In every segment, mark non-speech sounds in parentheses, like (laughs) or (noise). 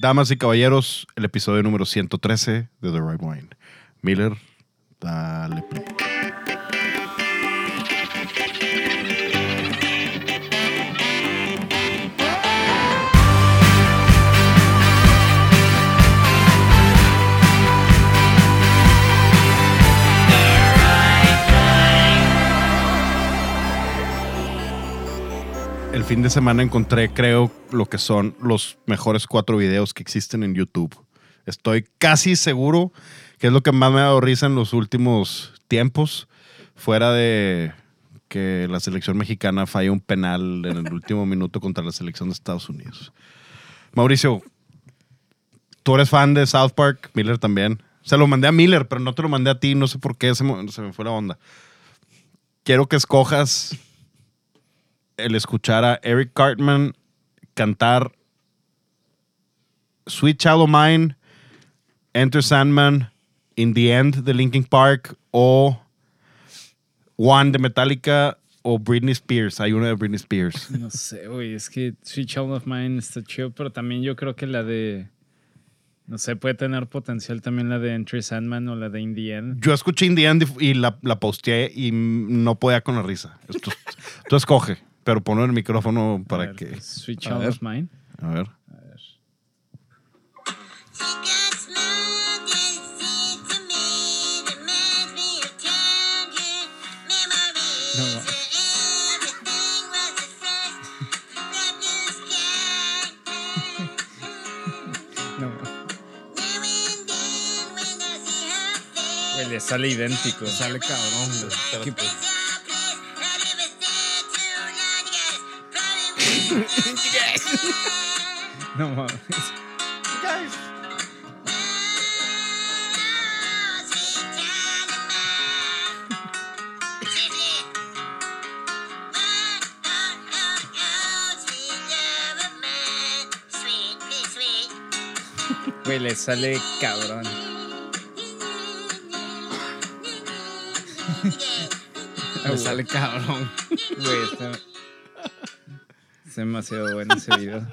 Damas y caballeros, el episodio número 113 de The Right Wine. Miller, dale play. Fin de semana encontré, creo, lo que son los mejores cuatro videos que existen en YouTube. Estoy casi seguro que es lo que más me ha dado risa en los últimos tiempos, fuera de que la selección mexicana falla un penal en el último minuto contra la selección de Estados Unidos. Mauricio, tú eres fan de South Park, Miller también. Se lo mandé a Miller, pero no te lo mandé a ti, no sé por qué se me, se me fue la onda. Quiero que escojas el escuchar a Eric Cartman cantar Sweet Child of Mine, Enter Sandman, In the End de Linkin Park o One de Metallica o Britney Spears. Hay una de Britney Spears. (laughs) No sé, güey, es que Sweet Child of Mine está chido, pero también yo creo que la de. No sé, puede tener potencial también la de Entry Sandman o la de In the End. Yo escuché In the End y la, la posteé y no podía con la risa. (laughs) Tú escoge, pero ponlo en el micrófono A para ver, que. Sweet A Child ver. of Mine. A ver. A ver. Got smug and said to me, you guys. (laughs) No mames. Güey, le sale cabrón. (laughs) Me sale cabrón. Güey, está. Demasiado bueno ese video.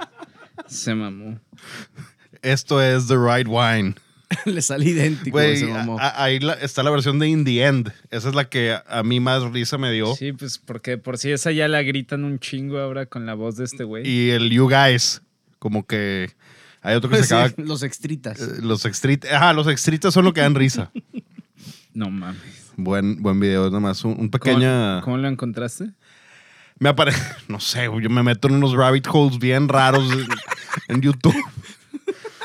Se mamó. Esto es The Right Wine. (laughs) Le sale idéntico Güey, ese mamó. a- a- ahí la- está la versión de In the End. Esa es la que a, a mí más risa me dio. Sí, pues porque por si esa ya la gritan un chingo ahora con la voz de este güey. Y el You Guys, como que hay otro que se (laughs) Sí, acaba. los extritas. eh, Los extrit, ajá, los extritas son lo que dan risa. (laughs) No mames. buen, buen video, nomás un, un pequeña. ¿Cómo, cómo lo encontraste? Me aparece, (laughs) no sé, yo me meto en unos rabbit holes bien raros en, en YouTube.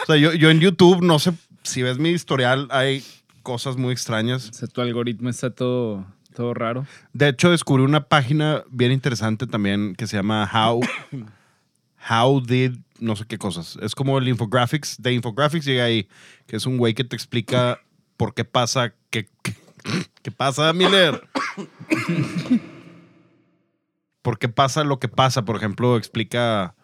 O sea, yo, yo en YouTube, no sé, si ves mi historial, hay cosas muy extrañas. O sea, tu algoritmo está todo, todo raro. De hecho, descubrí una página bien interesante también que se llama How, How Did, no sé qué cosas. Es como el infographics. De infographics llega ahí, que es un güey que te explica por qué pasa, qué, qué, qué pasa, Miller. Por qué pasa lo que pasa. Por ejemplo, explica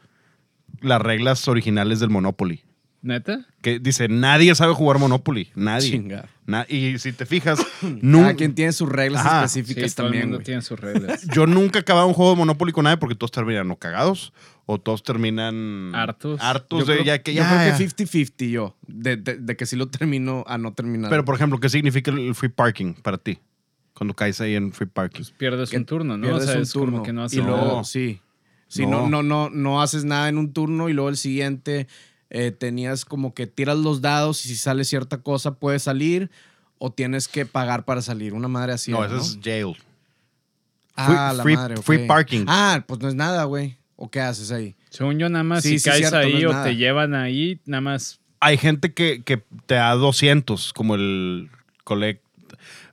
las reglas originales del Monopoly. ¿Neta? Que dice, nadie sabe jugar Monopoly. Nadie. Chinga. Na- y si te fijas, (coughs) Cada nunca... quien tiene sus reglas Ajá. Sí, específicas todo el también, mundo güey. tiene sus reglas. (laughs) Yo nunca he acabado un juego de Monopoly con nadie porque todos terminan o cagados o todos terminan Hartos. hartos Yo de creo, ya que yo ya. creo ya. que 50-50 yo. De, de- de que si lo termino a no terminar. Pero por ejemplo, ¿qué significa el free parking para ti? Cuando caes ahí en free parking. Pierdes Que un turno, ¿no? Pierdes o sea, un es turno. como que no y haces luego, nada. sí. Sí, No. no. No, no, no, haces nada en un turno y luego el siguiente eh, tenías como que tiras los dados y si sale cierta cosa puedes salir o tienes que pagar para salir. Una madre así. no, eso es jail. Ah, free- la free- madre, free parking. Ah, pues no es nada, güey. ¿O qué haces ahí? Según yo, nada más Sí, si sí, caes cierto, no ahí o nada. te llevan ahí, nada más. Hay gente que, que te da 200, como el collect,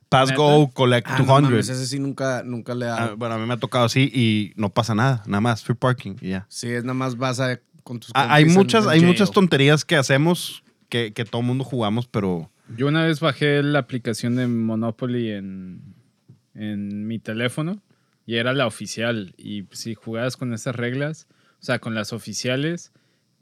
pass go, collect Ah, no 200. mames, ese sí nunca, nunca le da. Ah, bueno, a mí me ha tocado así y no pasa nada, nada más, free parking y ya. Sí, es nada más vas a con tus Ah, hay muchas, hay jail. muchas tonterías que hacemos que, que todo mundo jugamos, pero Yo una vez bajé la aplicación de Monopoly en, en mi teléfono y era la oficial. Y si jugabas con esas reglas, o sea, con las oficiales,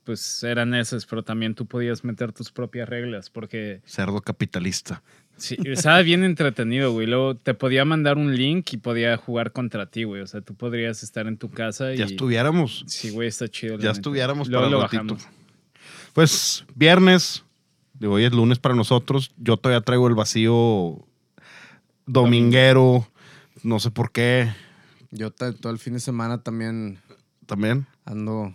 pues eran esas, pero también tú podías meter tus propias reglas porque cerdo capitalista. sí, estaba bien entretenido, güey. Luego te podía mandar un link y podía jugar contra ti, güey. O sea, tú podrías estar en tu casa y... Ya estuviéramos. Sí, güey, está chido. Ya estuviéramos Luego para lo el ratito. bajamos. Pues viernes, digo, hoy es lunes para nosotros. Yo todavía traigo el vacío dominguero, no sé por qué Yo todo el fin de semana también también. ando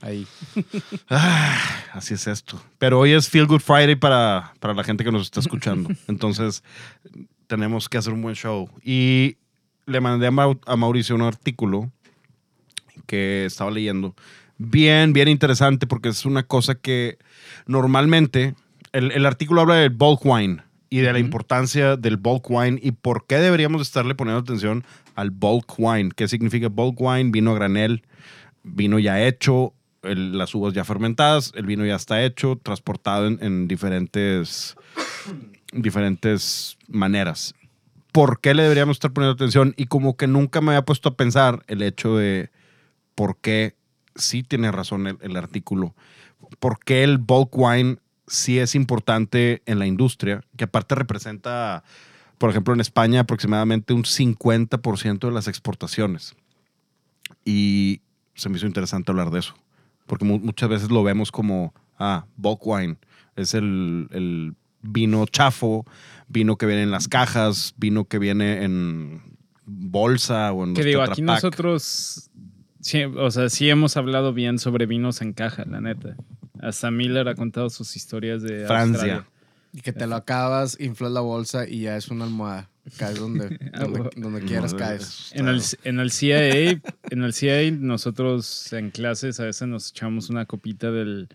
ahí. (laughs) Ah, así es esto. Pero hoy es Feel Good Friday para, para la gente que nos está escuchando. (laughs) Entonces, tenemos que hacer un buen show. Y le mandé a, Mau- a Mauricio un artículo que estaba leyendo. Bien, bien interesante porque es una cosa que normalmente el, el artículo habla del bulk wine y de la importancia del bulk wine y por qué deberíamos estarle poniendo atención al bulk wine. ¿Qué significa bulk wine? Vino a granel, vino ya hecho, el- las uvas ya fermentadas, el vino ya está hecho, transportado en, en diferentes, diferentes maneras. ¿Por qué le deberíamos estar poniendo atención? Y como que nunca me había puesto a pensar el hecho de por qué sí tiene razón el, el artículo. ¿Por qué el bulk wine sí es importante en la industria? Que aparte representa, por ejemplo, en España aproximadamente un 50% de las exportaciones. Y se me hizo interesante hablar de eso. Porque mu- muchas veces lo vemos como, ah, bulk wine. Es el, el vino chafo, vino que viene en las cajas, vino que viene en bolsa o en Que digo, aquí nosotros, sí, o sea, sí hemos hablado bien sobre vinos en caja, la neta. Hasta Miller ha contado sus historias de Francia. Australia. Y que te lo acabas, inflas la bolsa y ya es una almohada. Caes donde, (laughs) Ah, donde, quieras, No, caes. es- En el, en el CIA, en el CIA nosotros en clases a veces nos echamos una copita del,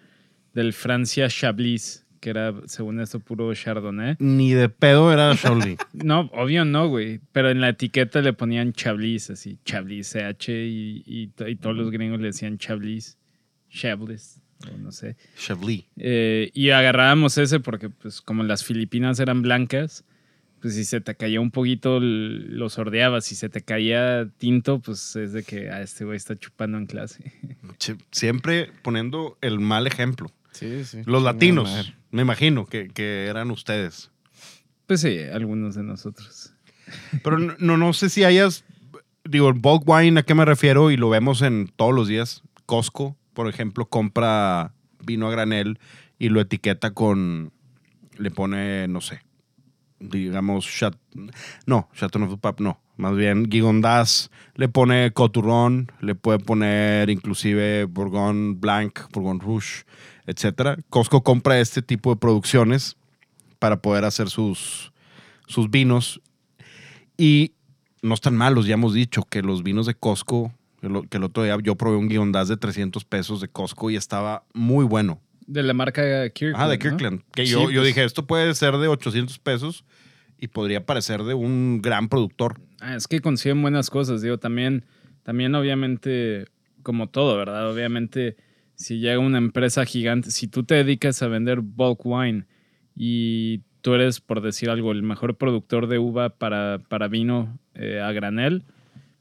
del Francia Chablis, que era, según esto, puro Chardonnay. Ni de pedo era Shaolin. (laughs) No, obvio no, güey. Pero en la etiqueta le ponían Chablis, así, Chablis, CH, y, y, y todos los gringos le decían Chablis, Chablis, o no sé. Chablis. Eh, y agarrábamos ese porque, pues, como las Filipinas eran blancas, pues si se te caía un poquito, lo sordeabas. Si se te caía tinto, pues es de que a este güey está chupando en clase. (laughs) Che- Siempre poniendo el mal ejemplo. Sí, sí. Los latinos, me imagino que, que eran ustedes. Pues sí, algunos de nosotros. Pero no, no, no sé si hayas, digo, el bulk wine, ¿a qué me refiero? Y lo vemos en todos los días. Costco, por ejemplo, compra vino a granel y lo etiqueta con, le pone, no sé, digamos, Chat, no, Chateau du Pape, no. Más bien, Gigondas le pone Coturron, le puede poner inclusive Bourgogne Blanc, Bourgogne Rouge, etcétera. Costco compra este tipo de producciones para poder hacer sus, sus vinos y no están malos, ya hemos dicho que los vinos de Costco, que, el otro día yo probé un guiondaz de 300 pesos de Costco y estaba muy bueno. De la marca Kirkland. Ah, de ¿no? Kirkland. Que Sí, yo, yo pues. dije, esto puede ser de 800 pesos y podría parecer de un gran productor. Ah, es que consiguen buenas cosas, digo, también, también obviamente, como todo, ¿verdad? Obviamente, si llega una empresa gigante, si tú te dedicas a vender bulk wine y tú eres, por decir algo, el mejor productor de uva para, para vino eh, a granel,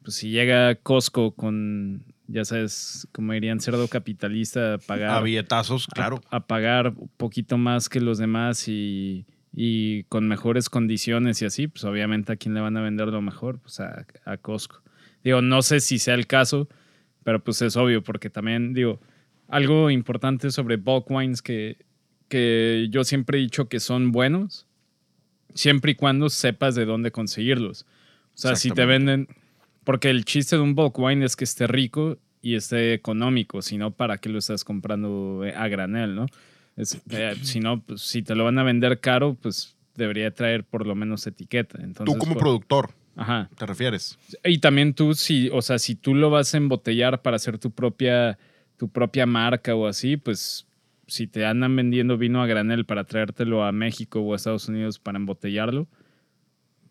pues si llega Costco con, ya sabes, como dirían, cerdo capitalista a pagar A billetazos, claro. a, a pagar un poquito más que los demás y, y con mejores condiciones y así, pues obviamente a quién le van a vender lo mejor, pues a, a Costco. Digo, no sé si sea el caso, pero pues es obvio, porque también, digo, algo importante sobre bulk wines que, que yo siempre he dicho que son buenos, siempre y cuando sepas de dónde conseguirlos. O sea, si te venden, porque el chiste de un bulk wine es que esté rico y esté económico, si no, ¿para qué lo estás comprando eh, a granel, no? Es, eh, si no, pues, si te lo van a vender caro, pues debería traer por lo menos etiqueta. Entonces, Tú como por- productor, Ajá. ¿te refieres? Y también tú, si, o sea, si tú lo vas a embotellar para hacer tu propia, tu propia marca o así, pues si te andan vendiendo vino a granel para traértelo a México o a Estados Unidos para embotellarlo,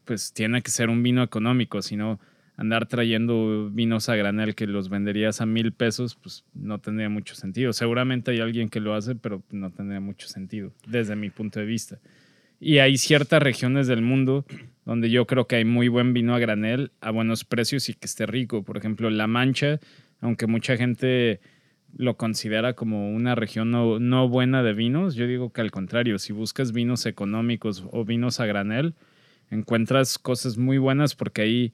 pues tiene que ser un vino económico, si no andar trayendo vinos a granel que los venderías a mil pesos, pues no tendría mucho sentido. Seguramente hay alguien que lo hace, pero no tendría mucho sentido, desde mi punto de vista. Y hay ciertas regiones del mundo donde yo creo que hay muy buen vino a granel a buenos precios y que esté rico. Por ejemplo, La Mancha, aunque mucha gente lo considera como una región no, no buena de vinos, yo digo que al contrario, si buscas vinos económicos o vinos a granel, encuentras cosas muy buenas porque ahí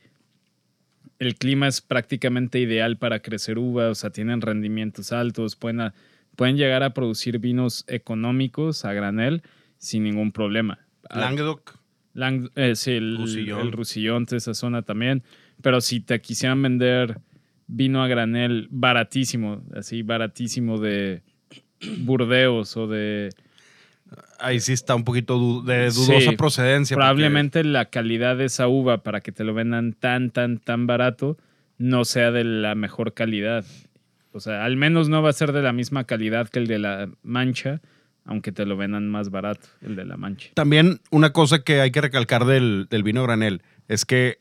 el clima es prácticamente ideal para crecer uva, o sea, tienen rendimientos altos, pueden a- pueden llegar a producir vinos económicos a granel sin ningún problema. Ah, Languedoc. Lang- eh, sí, el Roussillon. el Roussillon, toda esa zona también. Pero si te quisieran vender vino a granel baratísimo, así baratísimo de Burdeos o de... Ahí sí está un poquito de dudosa Sí, procedencia. porque- Probablemente la calidad de esa uva para que te lo vendan tan, tan, tan barato no sea de la mejor calidad. O sea, al menos no va a ser de la misma calidad que el de la mancha, aunque te lo vendan más barato, el de la mancha. También una cosa que hay que recalcar del, del vino granel es que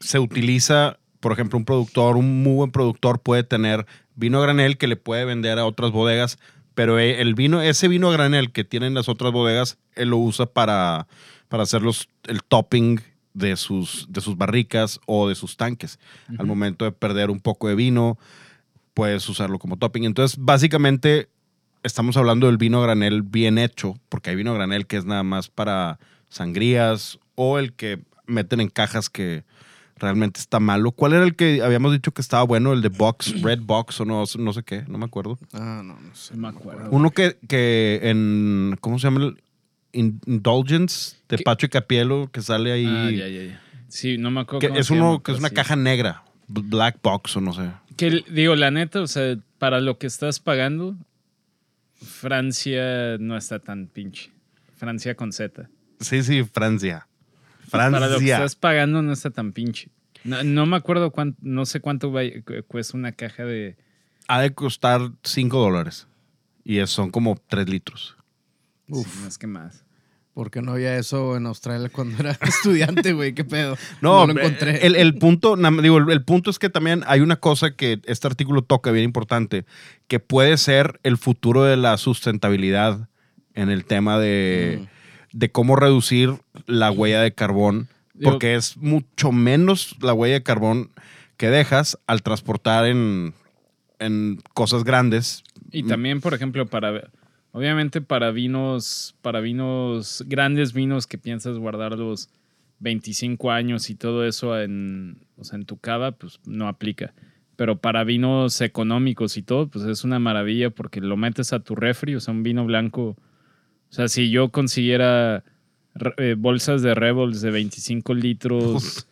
se utiliza, por ejemplo, un productor, un muy buen productor puede tener vino granel que le puede vender a otras bodegas, pero eh, el vino, ese vino a granel que tienen las otras bodegas, él lo usa para, para hacer los, el topping de sus, de sus barricas o de sus tanques. Al momento de perder un poco de vino, puedes usarlo como topping. Entonces, básicamente, estamos hablando del vino a granel bien hecho, porque hay vino a granel que es nada más para sangrías o el que meten en cajas que realmente está malo. ¿Cuál era el que habíamos dicho que estaba bueno? El de Box, (clears throat) Red Box o no, no sé qué, no me acuerdo. Ah, no, no sé. No me acuerdo. Uno que, que en, ¿cómo se llama? El In- Indulgence de ¿Qué? Pacho y Capielo, que sale ahí. Ah, ya, ya, ya. Sí, no me acuerdo. que cómo es se uno llama, que es una sí. caja negra, Black Box o no sé. Que digo, la neta, o sea, para lo que estás pagando, Francia no está tan pinche. Francia con Z. Sí, sí, Francia. Para lo que Francia. estás pagando no está tan pinche. No, no me acuerdo cuánto, no sé cuánto cuesta una caja de. Ha de costar 5 dólares. Y son como 3 litros. Uf. Sí, más que más. Porque no había eso en Australia cuando era (laughs) estudiante, güey. ¿Qué pedo? No, lo encontré. El, el punto, digo, el, el punto es que también hay una cosa que este artículo toca bien importante, que puede ser el futuro de la sustentabilidad en el tema de, Mm. De cómo reducir la huella de carbón, porque es mucho menos la huella de carbón que dejas al transportar en, en cosas grandes. Y también, por ejemplo, para. Obviamente para vinos, para vinos, grandes vinos que piensas guardarlos 25 años y todo eso en, o sea, en tu cava, pues no aplica. Pero para vinos económicos y todo, pues es una maravilla porque lo metes a tu refri, o sea, un vino blanco. O sea, si yo consiguiera eh, bolsas de Rebels de 25 litros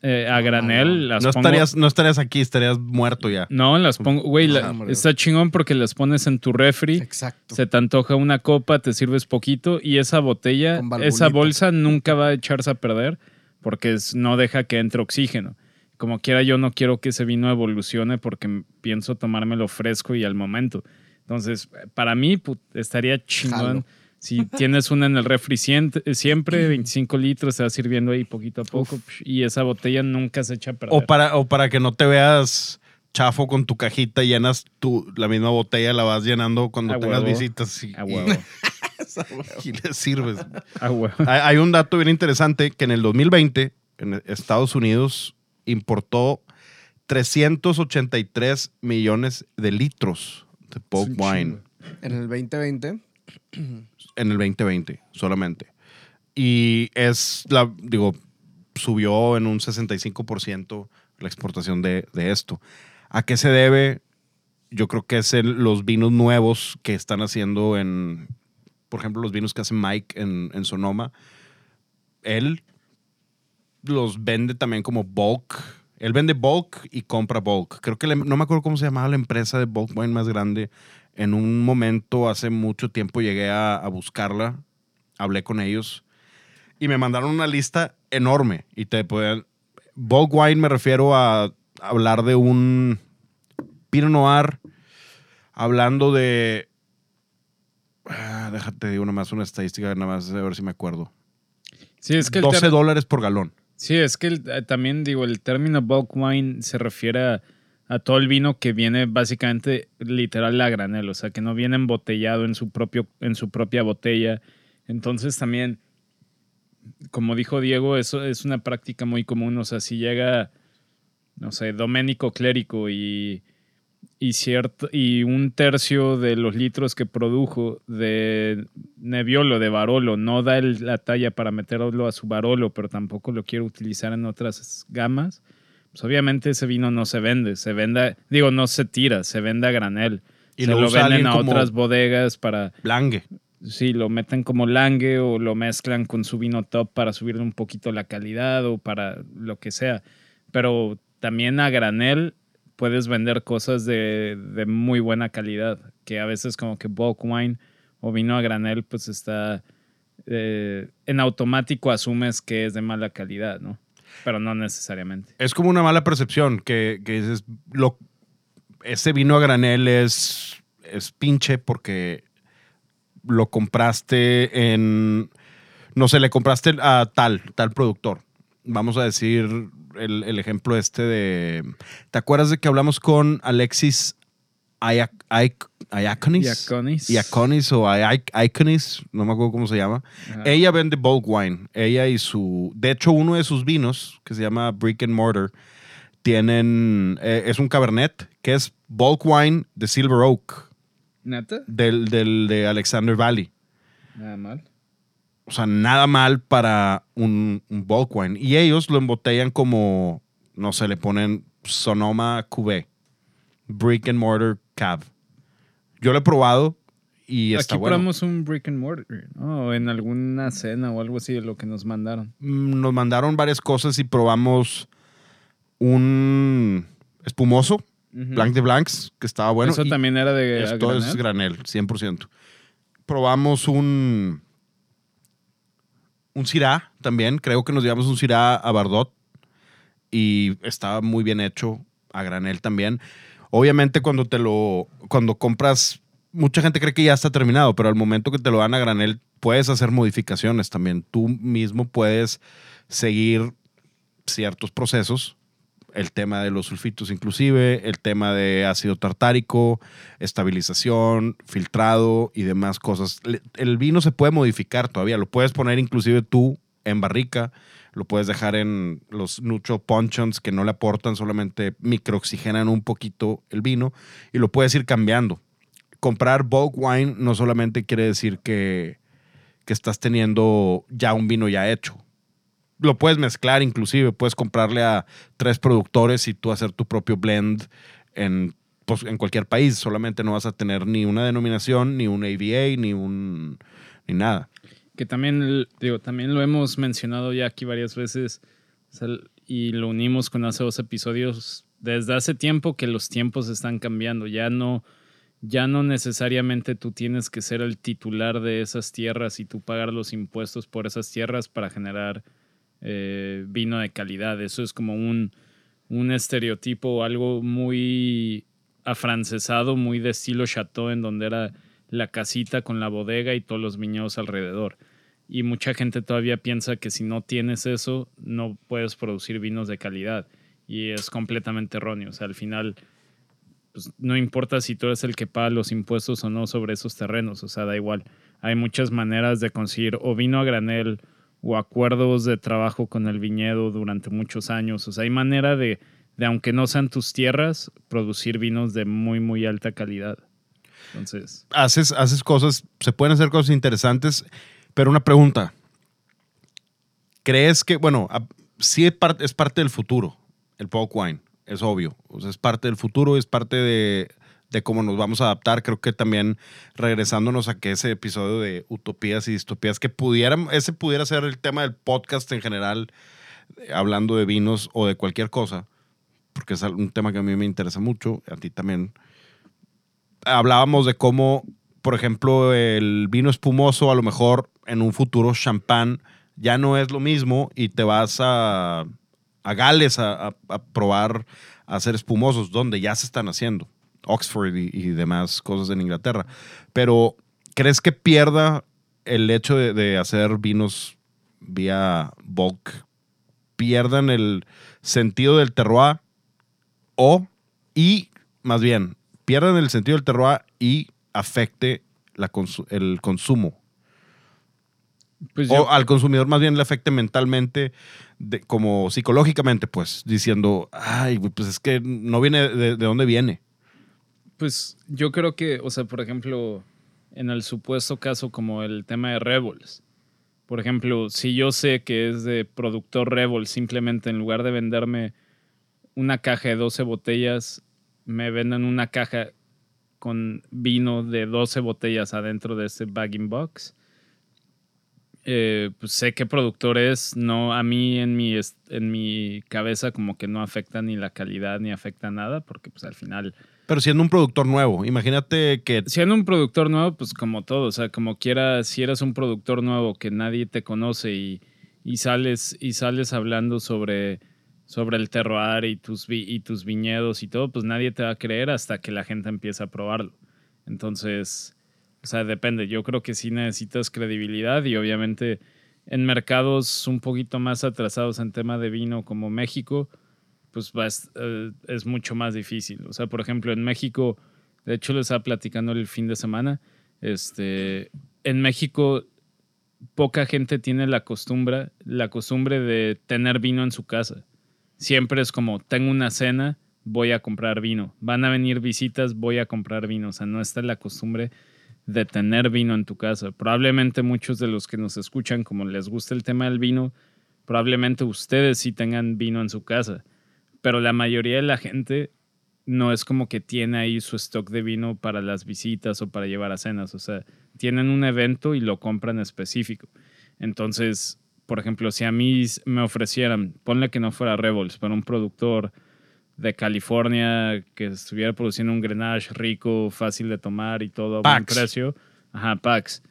eh, a granel, las No pongo- estarías, no estarías aquí, estarías muerto ya. No, las pongo, güey, la- Ah, está chingón porque las pones en tu refri. Exacto. Se te antoja una copa, te sirves poquito y esa botella, esa bolsa nunca va a echarse a perder porque es- no deja que entre oxígeno. Como quiera, yo no quiero que ese vino evolucione porque pienso tomármelo fresco y al momento. Entonces, para mí put- estaría chingón. Jalo. Si tienes una en el refri siempre, 25 litros, se va sirviendo ahí poquito a poco y esa botella nunca se echa a perder. O para, o para que no te veas chafo con tu cajita, llenas tu, la misma botella, la vas llenando cuando A tengas huevo. visitas y, A huevo. y, (laughs) y le sirves. A huevo. hay, hay un dato bien interesante que en el 2020, en Estados Unidos, importó 383 millones de litros de un wine. En el 2020. En el 2020 solamente. Y es, la, digo, subió en un 65% la exportación de, de esto. ¿A qué se debe? Yo creo que es el- los vinos nuevos que están haciendo en, por ejemplo, los vinos que hace Mike en, en Sonoma. Él los vende también como bulk. Él vende bulk y compra bulk. Creo que le- no me acuerdo cómo se llamaba la empresa de bulk wine más grande. En un momento, hace mucho tiempo, llegué a, a buscarla. Hablé con ellos y me mandaron una lista enorme. Y te pueden. Bulk wine me refiero a hablar de un Pinot Noir, hablando de. Ah, déjate, digo nada más una estadística, nada más a ver si me acuerdo. Sí, es que el 12 ter- dólares por galón. Sí, es que el- eh, también digo, el término bulk wine se refiere a, a todo el vino que viene básicamente literal a granel, o sea, que no viene embotellado en su, propio, en su propia botella. Entonces también, como dijo Diego, eso es una práctica muy común, o sea, si llega, no sé, Doménico Clérico y, y, cierto, y un tercio de los litros que produjo de Nebbiolo, de Barolo, no da la talla para meterlo a su Barolo, pero tampoco lo quiere utilizar en otras gamas, pues obviamente ese vino no se vende, se vende, digo, no se tira, se vende a granel. Y se lo lo venden a otras bodegas para, Blangue. sí, lo meten como langue o lo mezclan con su vino top para subirle un poquito la calidad o para lo que sea. Pero también a granel puedes vender cosas de, de muy buena calidad, que a veces como que bulk wine o vino a granel pues está eh, en automático asumes que es de mala calidad, ¿no? Pero no necesariamente. Es como una mala percepción que, que dices, lo, ese vino a granel es, es pinche porque lo compraste en, no sé, le compraste a tal, tal productor. Vamos a decir el, el ejemplo este de, ¿te acuerdas de que hablamos con Alexis Ayaconis? Iaconis. Iaconis o Iac- Iconis, no me acuerdo cómo se llama. Ajá. Ella vende bulk wine. Ella y su. De hecho, uno de sus vinos, que se llama Brick and Mortar, tienen. eh, es un cabernet que es bulk wine de Silver Oak, ¿Neta? del, del de Alexander Valley. Nada mal. O sea, nada mal para un, un bulk wine. Y ellos lo embotellan como. No sé, le ponen Sonoma Cuvée. Brick and Mortar Cab. Yo lo he probado y está Aquí bueno. probamos un brick and mortar, ¿no? O en alguna cena o algo así de lo que nos mandaron. Mm, nos mandaron varias cosas y probamos un espumoso, Ujú. Blanc de Blancs, que estaba bueno. Eso y también era de esto es granel? granel, 100%. Probamos un un Syrah también, creo que nos llevamos un Syrah a Bardot y estaba muy bien hecho a granel también. Obviamente cuando te lo cuando compras mucha gente cree que ya está terminado, pero al momento que te lo dan a granel puedes hacer modificaciones también. Tú mismo puedes seguir ciertos procesos, el tema de los sulfitos inclusive, el tema de ácido tartárico, estabilización, filtrado y demás cosas. El vino se puede modificar todavía, lo puedes poner inclusive tú en barrica, lo puedes dejar en los neutral puncheons que no le aportan, solamente microoxigenan un poquito el vino y lo puedes ir cambiando. Comprar bulk wine no solamente quiere decir que, que estás teniendo ya un vino ya hecho. Lo puedes mezclar inclusive, puedes comprarle a tres productores y tú hacer tu propio blend en, pues, en cualquier país. Solamente no vas a tener ni una denominación, ni un AVA, ni un ni nada. Que también, digo, también lo hemos mencionado ya aquí varias veces y lo unimos con hace dos episodios. Desde hace tiempo que los tiempos están cambiando. Ya no, ya no necesariamente tú tienes que ser el titular de esas tierras y tú pagar los impuestos por esas tierras para generar eh, vino de calidad. Eso es como un, un estereotipo algo muy afrancesado, muy de estilo chateau, en donde era la casita con la bodega y todos los viñedos alrededor. Y mucha gente todavía piensa que si no tienes eso, no puedes producir vinos de calidad. Y es completamente erróneo. O sea, al final, pues, no importa si tú eres el que paga los impuestos o no sobre esos terrenos. O sea, da igual. Hay muchas maneras de conseguir o vino a granel o acuerdos de trabajo con el viñedo durante muchos años. O sea, hay manera de, de aunque no sean tus tierras, producir vinos de muy, muy alta calidad. Entonces, Haces, haces cosas, se pueden hacer cosas interesantes, pero una pregunta. ¿Crees que, bueno, sí es parte, es parte del futuro, el bulk wine, es obvio. O sea, es parte del futuro, es parte de, de cómo nos vamos a adaptar. Creo que también regresándonos a que ese episodio de utopías y distopías, que pudieran, ese pudiera ser el tema del podcast en general, hablando de vinos o de cualquier cosa, porque es un tema que a mí me interesa mucho, a ti también. Hablábamos de cómo, por ejemplo, el vino espumoso, a lo mejor en un futuro champán, ya no es lo mismo y te vas a, a Gales a, probar a hacer espumosos, donde ya se están haciendo. Oxford y, y demás cosas en Inglaterra. Pero, ¿crees que pierda el hecho de, de hacer vinos vía bulk? ¿Pierdan el sentido del terroir? O, y más bien, pierdan el sentido del terroir y afecte la consu- el consumo. pues O yo, al consumidor más bien le afecte mentalmente, de- como psicológicamente, pues, diciendo, ay, pues es que no viene de, de dónde viene. pues yo creo que, o sea, por ejemplo, en el supuesto caso como el tema de Rebels. Por ejemplo, si yo sé que es de productor Rebel, simplemente en lugar de venderme una caja de 12 botellas, me venden una caja con vino de 12 botellas adentro de ese bagging box. Eh, pues sé qué productor es, no, a mí en mi, en mi cabeza como que no afecta ni la calidad ni afecta nada, porque pues al final, Pero siendo un productor nuevo, imagínate que siendo un productor nuevo, pues como todo, o sea, como quiera, si eres un productor nuevo que nadie te conoce y, y sales, y sales hablando sobre, sobre el terroir y tus, vi- y tus viñedos y todo, pues nadie te va a creer hasta que la gente empiece a probarlo. Entonces, o sea, depende. Yo creo que sí necesitas credibilidad y obviamente en mercados un poquito más atrasados en tema de vino como México, pues es, eh, es mucho más difícil. O sea, por ejemplo, en México, de hecho les estaba platicando el fin de semana, este, en México poca gente tiene la la costumbre de tener vino en su casa. Siempre es como, tengo una cena, voy a comprar vino. Van a venir visitas, voy a comprar vino. O sea, no está la costumbre de tener vino en tu casa. Probablemente muchos de los que nos escuchan, como les gusta el tema del vino, probablemente ustedes sí tengan vino en su casa. Pero la mayoría de la gente no es como que tiene ahí su stock de vino para las visitas o para llevar a cenas. O sea, tienen un evento y lo compran específico. Entonces, por ejemplo, si a mí me ofrecieran, ponle que no fuera Revols, pero un productor de California que estuviera produciendo un Grenache rico, fácil de tomar y todo a buen precio. Ajá, Pax.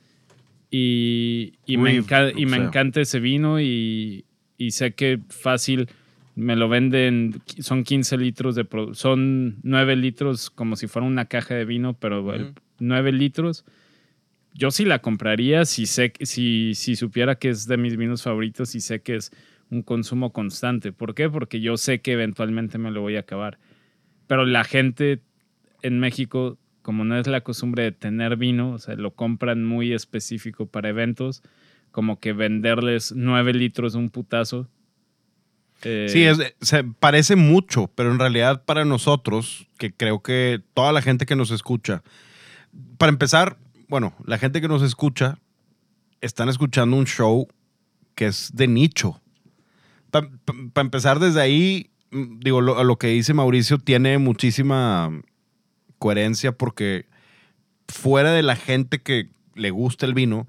Y, y me, enca- y me encanta ese vino y, y sé que fácil me lo venden, son 15 litros de, son 9 litros como si fuera una caja de vino, pero el 9 litros. Yo sí la compraría si sé si, si supiera que es de mis vinos favoritos y sé que es un consumo constante. ¿Por qué? Porque yo sé que eventualmente me lo voy a acabar. Pero la gente en México, como no es la costumbre de tener vino, o sea, lo compran muy específico para eventos, como que venderles 9 litros de un putazo. eh, Sí, se parece mucho, pero en realidad para nosotros, que creo que toda la gente que nos escucha, para empezar, bueno, la gente que nos escucha están escuchando un show que es de nicho. Para empezar desde ahí, mm, digo, lo, lo que dice Mauricio tiene muchísima coherencia porque fuera de la gente que le gusta el vino,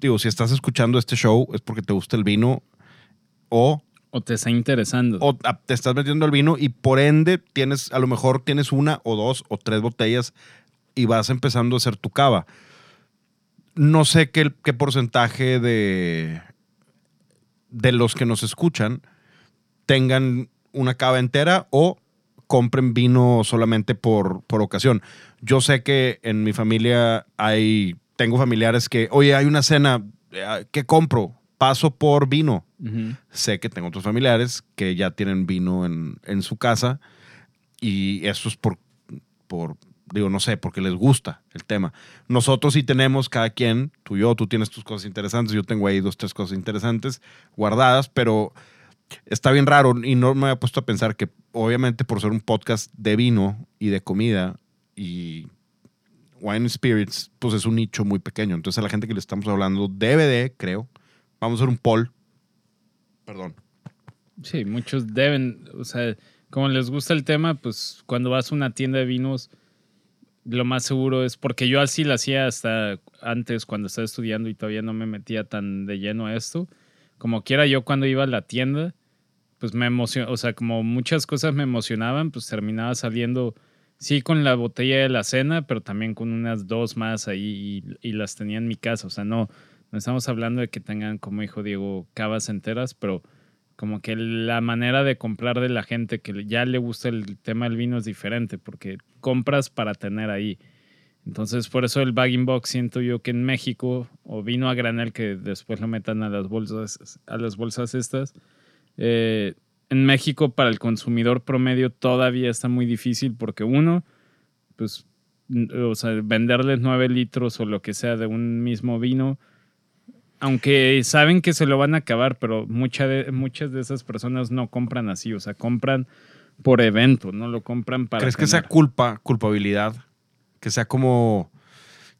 digo, si estás escuchando este show es porque te gusta el vino o O te está interesando. o te estás metiendo al vino y por ende tienes, a lo mejor tienes una o dos o tres botellas y vas empezando a hacer tu cava. No sé qué, qué porcentaje de, de los que nos escuchan tengan una cava entera o compren vino solamente por, por ocasión. Yo sé que en mi familia hay, tengo familiares que, oye, hay una cena, eh, ¿qué compro? Paso por vino sé que tengo otros familiares que ya tienen vino en, en su casa y eso es por, por, digo, no sé, porque les gusta el tema. Nosotros sí tenemos cada quien, tú y yo, tú tienes tus cosas interesantes, yo tengo ahí dos, tres cosas interesantes guardadas, pero está bien raro y no me había puesto a pensar que obviamente por ser un podcast de vino y de comida y wine spirits, pues es un nicho muy pequeño. Entonces a la gente que le estamos hablando debe de, creo, vamos a hacer un poll. Perdón. Sí, muchos deben, o sea, como les gusta el tema, pues cuando vas a una tienda de vinos, lo más seguro es, porque yo así lo hacía hasta antes cuando estaba estudiando y todavía no me metía tan de lleno a esto. Como quiera, yo cuando iba a la tienda, pues me emocionaba, o sea, como muchas cosas me emocionaban, pues terminaba saliendo, sí, con la botella de la cena, pero también con unas dos más ahí y, y las tenía en mi casa. O sea, no, no estamos hablando de que tengan, como dijo Diego, cavas enteras, pero como que la manera de comprar de la gente que ya le gusta el tema del vino es diferente, porque compras para tener ahí. Entonces, por eso el bagging box siento yo que en México, o vino a granel que después lo metan a las bolsas, a las bolsas estas, eh, en México para el consumidor promedio todavía está muy difícil porque uno, pues, o sea, venderles nueve litros o lo que sea de un mismo vino, aunque saben que se lo van a acabar, pero mucha de- muchas de esas personas no compran así, o sea, compran por evento, no lo compran para... ¿Crees que sea culpa, culpabilidad? Que sea como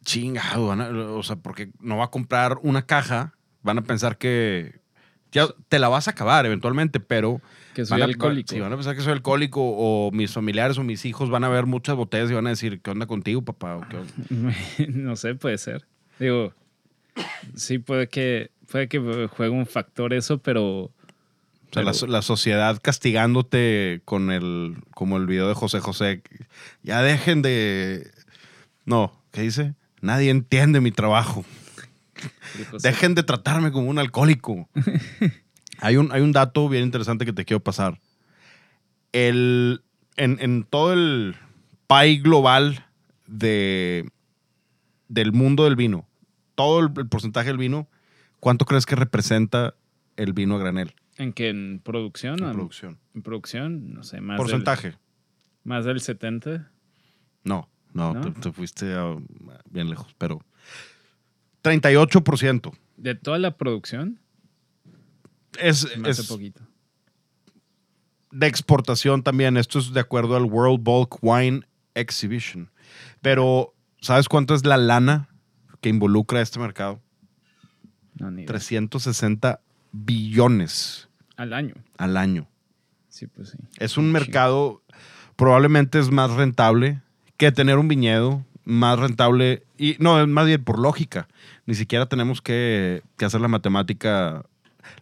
chingado, o sea, porque no va a comprar una caja, van a pensar que Ya te la vas a acabar eventualmente, pero Que soy van a, alcohólico. sí, van a pensar que soy alcohólico o mis familiares o mis hijos van a ver muchas botellas y van a decir, ¿qué onda contigo, papá? ¿O qué onda?" (laughs) no sé, puede ser. Digo, sí puede que puede que juegue un factor eso, pero O sea, la, Pero- la sociedad castigándote con el, como el video de José José. Ya dejen de... No, ¿qué dice? Nadie entiende mi trabajo. Dejen de tratarme como un alcohólico. (laughs) hay, un, hay un dato bien interesante que te quiero pasar. El, en, en todo el pie global de, del mundo del vino, todo el, el porcentaje del vino, ¿cuánto crees que representa el vino a granel en que en producción, en producción? en producción, no sé, más Porcentaje. del, más del 70. No, no, ¿No? Te, te fuiste a- bien lejos, pero 38%. De toda la producción, Es, es poquito. de exportación también. Esto es de acuerdo al World Bulk Wine Exhibition. Pero, ¿sabes cuánto es la lana que involucra este mercado? No, ni idea. 360 billones Al año. al año. Sí, pues sí. Es un mercado, probablemente es más rentable que tener un viñedo, más rentable, y no, es más bien por lógica. Ni siquiera tenemos que, que hacer la matemática.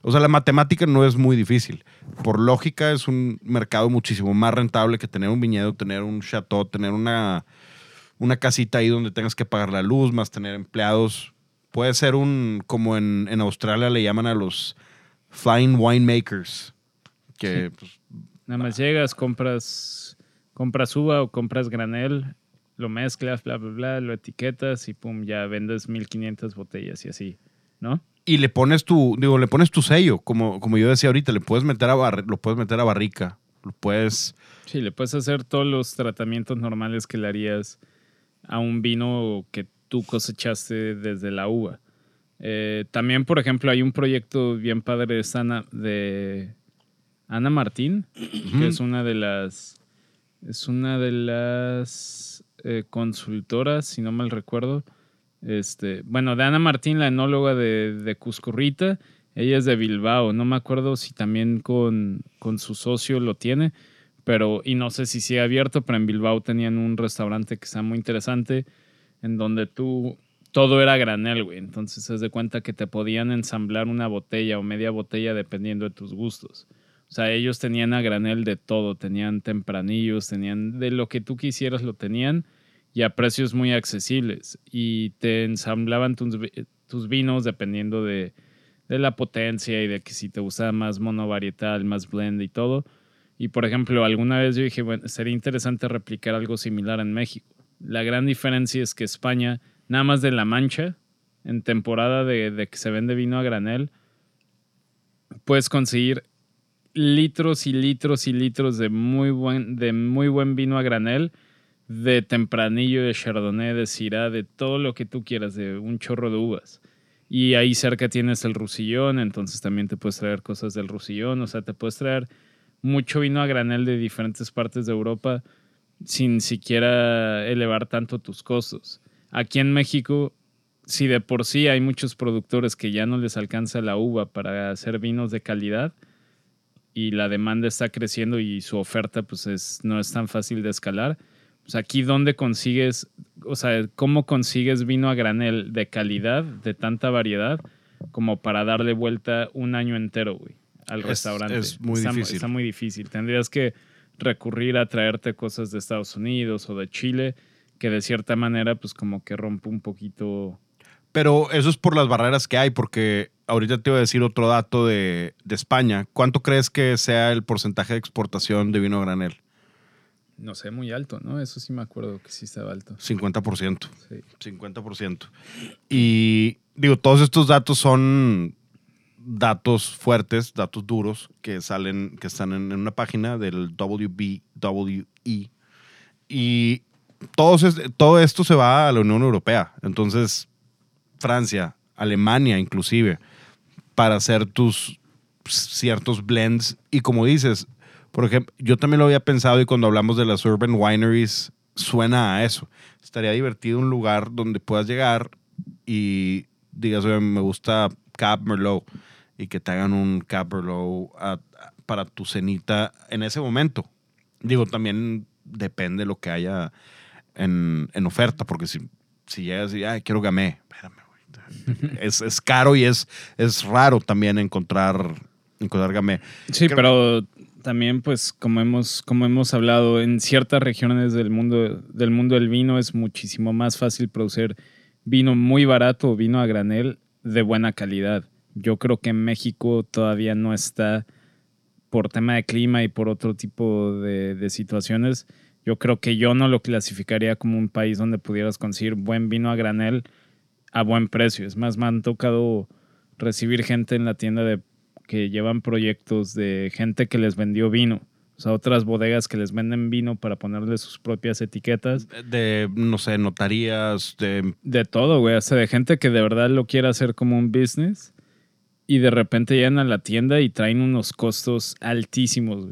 O sea, la matemática no es muy difícil. Por lógica es un mercado muchísimo más rentable que tener un viñedo, tener un chateau, tener una, una casita ahí donde tengas que pagar la luz, más tener empleados. Puede ser un, como en, en Australia le llaman a los flying winemakers, que pues, Nada más llegas, compras, compras uva o compras granel, lo mezclas, bla, bla, bla, lo etiquetas y pum, ya vendes 1500 botellas y así, ¿no? y le pones tu, digo, le pones tu sello, como, como yo decía ahorita, le puedes meter a bar- lo puedes meter a barrica, lo puedes, Sí, le puedes hacer todos los tratamientos normales que le harías a un vino que tú cosechaste desde la uva. Eh, también, por ejemplo, hay un proyecto bien padre de Ana, de Ana Martín, que es una de las es una de las eh, consultoras, si no mal recuerdo. Este, bueno, de Ana Martín, la enóloga de, de Cuscurrita. Ella es de Bilbao. No me acuerdo si también con, con su socio lo tiene pero y no sé si sigue abierto, pero en Bilbao tenían un restaurante que está muy interesante en donde tú todo era granel, güey. Entonces haz de cuenta que te podían ensamblar una botella o media botella dependiendo de tus gustos. O sea, ellos tenían a granel de todo, tenían tempranillos, tenían de lo que tú quisieras lo tenían y a precios muy accesibles y te ensamblaban tus, tus vinos dependiendo de, de la potencia y de que si te gustaba más monovarietal, más blend y todo. Y por ejemplo, alguna vez yo dije, bueno, sería interesante replicar algo similar en México. La gran diferencia es que España, nada más de La Mancha, en temporada de, que se vende vino a granel, puedes conseguir litros y litros y litros de muy buen, de muy buen vino a granel, de tempranillo, de chardonnay, de syrah, de todo lo que tú quieras, de un chorro de uvas. Y ahí cerca tienes el Rusillón, entonces también te puedes traer cosas del Rusillón, o sea, te puedes traer mucho vino a granel de diferentes partes de Europa sin siquiera elevar tanto tus costos. Aquí en México, si de por sí hay muchos productores que ya no les alcanza la uva para hacer vinos de calidad y la demanda está creciendo y su oferta pues es, no es tan fácil de escalar, pues aquí dónde consigues, o sea, cómo consigues vino a granel de calidad, de tanta variedad, como para darle vuelta un año entero, güey, al Es- restaurante. es muy Está- difícil. Está muy difícil. Tendrías que recurrir a traerte cosas de Estados Unidos o de Chile, que de cierta manera, pues como que rompe un poquito. Pero eso es por las barreras que hay, porque ahorita te iba a decir otro dato de, de España. ¿Cuánto crees que sea el porcentaje de exportación de vino granel? No sé, muy alto, ¿no? Eso sí me acuerdo que sí estaba alto. 50%. Sí. 50%. Y digo, todos estos datos son datos fuertes, datos duros que salen, que están en, en una página del WBWE. Y todos es- todo esto se va a la Unión Europea. Entonces, Francia, Alemania inclusive, para hacer tus ciertos blends. Y como dices, por ejemplo, yo también lo había pensado y cuando hablamos de las urban wineries, suena a eso. Estaría divertido un lugar donde puedas llegar y digas, "Oye, me gusta Cab Merlot. Y que te hagan un Caberlow para tu cenita en ese momento. Digo, también depende lo que haya en, en oferta, porque si, si llegas y, ay, quiero gamé, espérame, güey. (laughs) es, es caro y es, es raro también encontrar, encontrar gamé. Sí, Creo- pero también, pues, como hemos, como hemos hablado, en ciertas regiones del mundo, del mundo del vino es muchísimo más fácil producir vino muy barato o vino a granel de buena calidad. Yo creo que en México todavía no está por tema de clima y por otro tipo de, de situaciones. Yo creo que yo no lo clasificaría como un país donde pudieras conseguir buen vino a granel a buen precio. Es más, me han tocado recibir gente en la tienda de que llevan proyectos de gente que les vendió vino. O sea, otras bodegas que les venden vino para ponerle sus propias etiquetas. De, no sé, notarías, de De todo, güey. O sea, de gente que de verdad lo quiere hacer como un business y de repente llegan a la tienda y traen unos costos altísimos.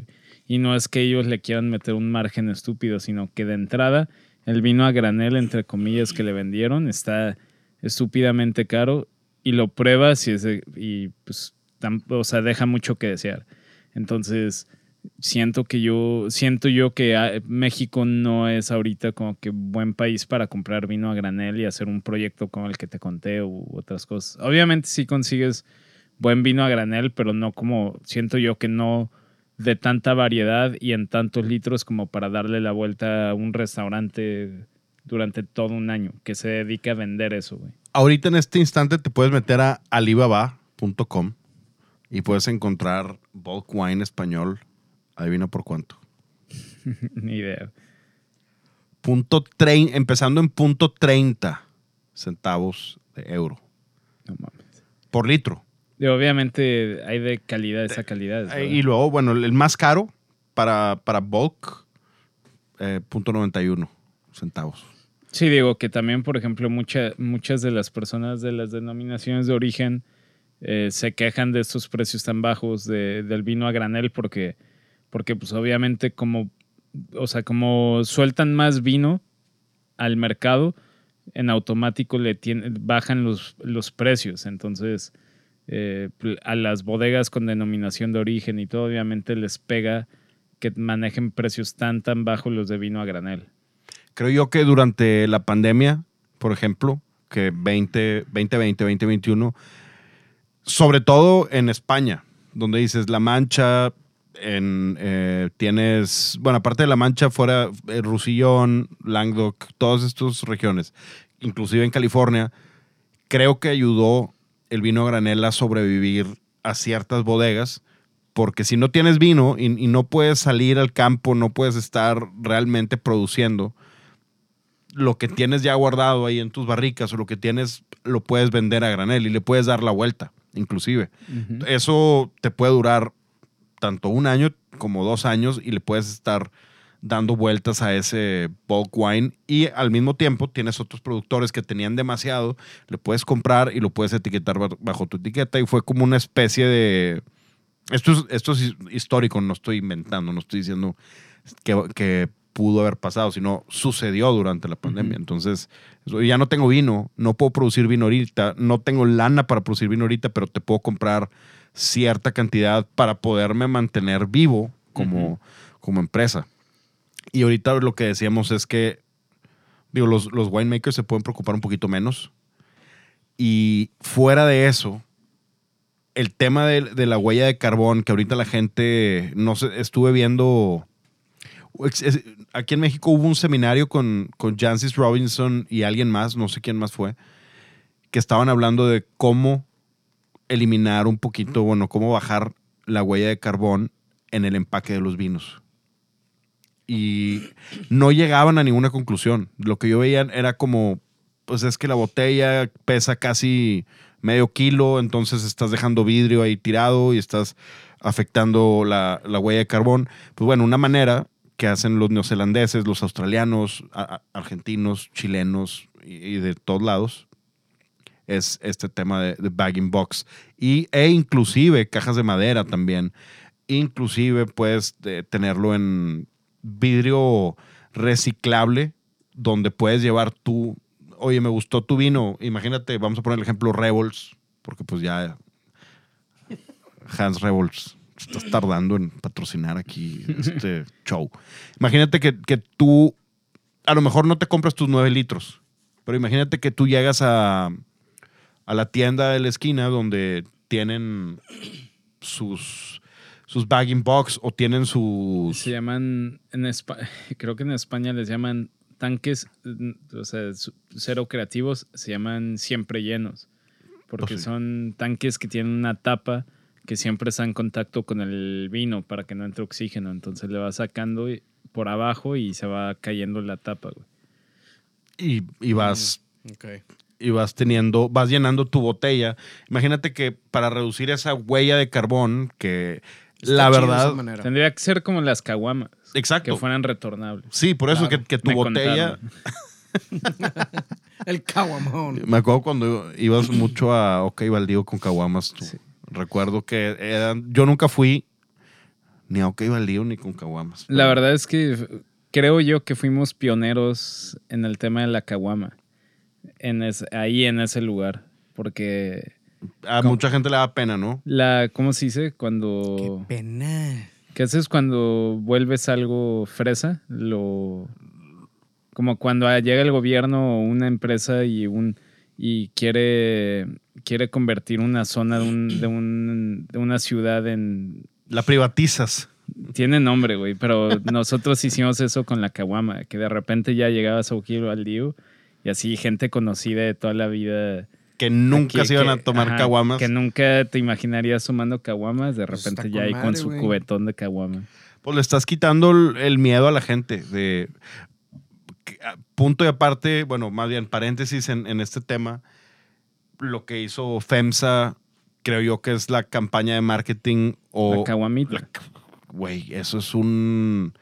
Y no es que ellos le quieran meter un margen estúpido, sino que de entrada el vino a granel, entre comillas, que le vendieron está estúpidamente caro y lo pruebas y, es y pues, tam- o sea, deja mucho que desear. Entonces, siento que yo, siento yo que ah, México no es ahorita como que buen país para comprar vino a granel y hacer un proyecto como el que te conté u otras cosas. Obviamente sí consigues buen vino a granel, pero no como, siento yo que no de tanta variedad y en tantos litros como para darle la vuelta a un restaurante durante todo un año que se dedique a vender eso, güey. ahorita en este instante te puedes meter a alibaba.com y puedes encontrar bulk wine español. Adivina por cuánto. (laughs) Ni idea. Punto trein- empezando en punto 30 centavos de euro No mames. por litro. Y obviamente hay de calidad esa calidad. Eh, y luego, bueno, el más caro para, para bulk, eh, punto 91 centavos. Sí, digo que también, por ejemplo, mucha- muchas de las personas de las denominaciones de origen eh, se quejan de estos precios tan bajos de- del vino a granel porque, porque pues obviamente como, o sea, como sueltan más vino al mercado, en automático le tien- bajan los, los precios. Entonces, eh, a las bodegas con denominación de origen y todo, obviamente les pega que manejen precios tan, tan bajos los de vino a granel. Creo yo que durante la pandemia, por ejemplo, que 20, 2020, 2021, sobre todo en España, donde dices La Mancha, en, eh, tienes, bueno, aparte de La Mancha, fuera eh, Rusillón, Languedoc, todas estas regiones, inclusive en California, creo que ayudó el vino a granel a sobrevivir a ciertas bodegas, porque si no tienes vino y, y no puedes salir al campo, no puedes estar realmente produciendo, lo que tienes ya guardado ahí en tus barricas o lo que tienes lo puedes vender a granel y le puedes dar la vuelta, inclusive. Eso te puede durar tanto un año como dos años y le puedes estar dando vueltas a ese bulk wine y al mismo tiempo tienes otros productores que tenían demasiado, le puedes comprar y lo puedes etiquetar ba- bajo tu etiqueta y fue como una especie de... Esto es, esto es histórico, no estoy inventando, no estoy diciendo que, que pudo haber pasado, sino sucedió durante la pandemia. Entonces, ya no tengo vino, no puedo producir vino ahorita, no tengo lana para producir vino ahorita, pero te puedo comprar cierta cantidad para poderme mantener vivo como, como empresa. Y ahorita lo que decíamos es que, digo, los, los winemakers se pueden preocupar un poquito menos. Y fuera de eso, el tema de, de la huella de carbón, que ahorita la gente, no estuve viendo, aquí en México hubo un seminario con, con Jancis Robinson y alguien más, no sé quién más fue, que estaban hablando de cómo eliminar un poquito, bueno, cómo bajar la huella de carbón en el empaque de los vinos. Y no llegaban a ninguna conclusión. Lo que yo veía era como, pues es que la botella pesa casi medio kilo, entonces estás dejando vidrio ahí tirado y estás afectando la, la huella de carbón. Pues bueno, una manera que hacen los neozelandeses, los australianos, a- a- argentinos, chilenos y, y de todos lados es este tema de, de bagging box. Y, e inclusive cajas de madera también. Inclusive puedes eh, tenerlo en vidrio reciclable donde puedes llevar tu, oye, me gustó tu vino, imagínate, vamos a poner el ejemplo Rebels, porque pues ya Hans Revolts. Estás tardando en patrocinar aquí este (laughs) show. Imagínate que, que tú, a lo mejor no te compras tus 9 litros, pero imagínate que tú llegas a, a la tienda de la esquina donde tienen sus, sus bagging box o tienen sus... Se llaman, en Espa- (laughs) creo que en España les llaman tanques, mm, o sea, cero creativos, se llaman siempre llenos. Porque sí. son tanques que tienen una tapa que siempre está en contacto con el vino para que no entre oxígeno. Entonces le va sacando y- por abajo y se va cayendo la tapa, güey. Y, y vas Ok. y vas teniendo, vas llenando tu botella. Imagínate que para reducir esa huella de carbón, que Está la verdad. Tendría que ser como las caguamas, Exacto. que fueran retornables. Sí, por eso Claro. que, que tu Me botella. (laughs) El caguamón. Me acuerdo cuando ibas mucho a OK Baldío con caguamas. tú. Sí. Recuerdo que eran, yo nunca fui ni a OK Baldío ni con caguamas. La verdad es que creo yo que fuimos pioneros en el tema de la caguama. En es- ahí en ese lugar. Porque A ¿Cómo? mucha gente le da pena, ¿no? la, ¿cómo se dice? Qué Cuando. pena. ¿Qué haces cuando vuelves algo fresa? Lo. Como cuando llega el gobierno o una empresa y un. y quiere. quiere convertir una zona de un, de un- de una ciudad en. La privatizas. Tiene nombre, güey, pero nosotros hicimos eso con la caguama, que de repente ya llegabas a Uquilo al Diu y así gente conocida de toda la vida. Que nunca aquí se iban que- a tomar ajá, caguamas. Que nunca te imaginarías sumando caguamas, de Pues repente ya ahí con su cubetón de caguama. Pues le estás quitando el, miedo a la gente. De que, a- punto y aparte, bueno, más bien paréntesis en, en este tema, lo que hizo FEMSA, creo yo que es la campaña de marketing o la caguamita. güey, eso es un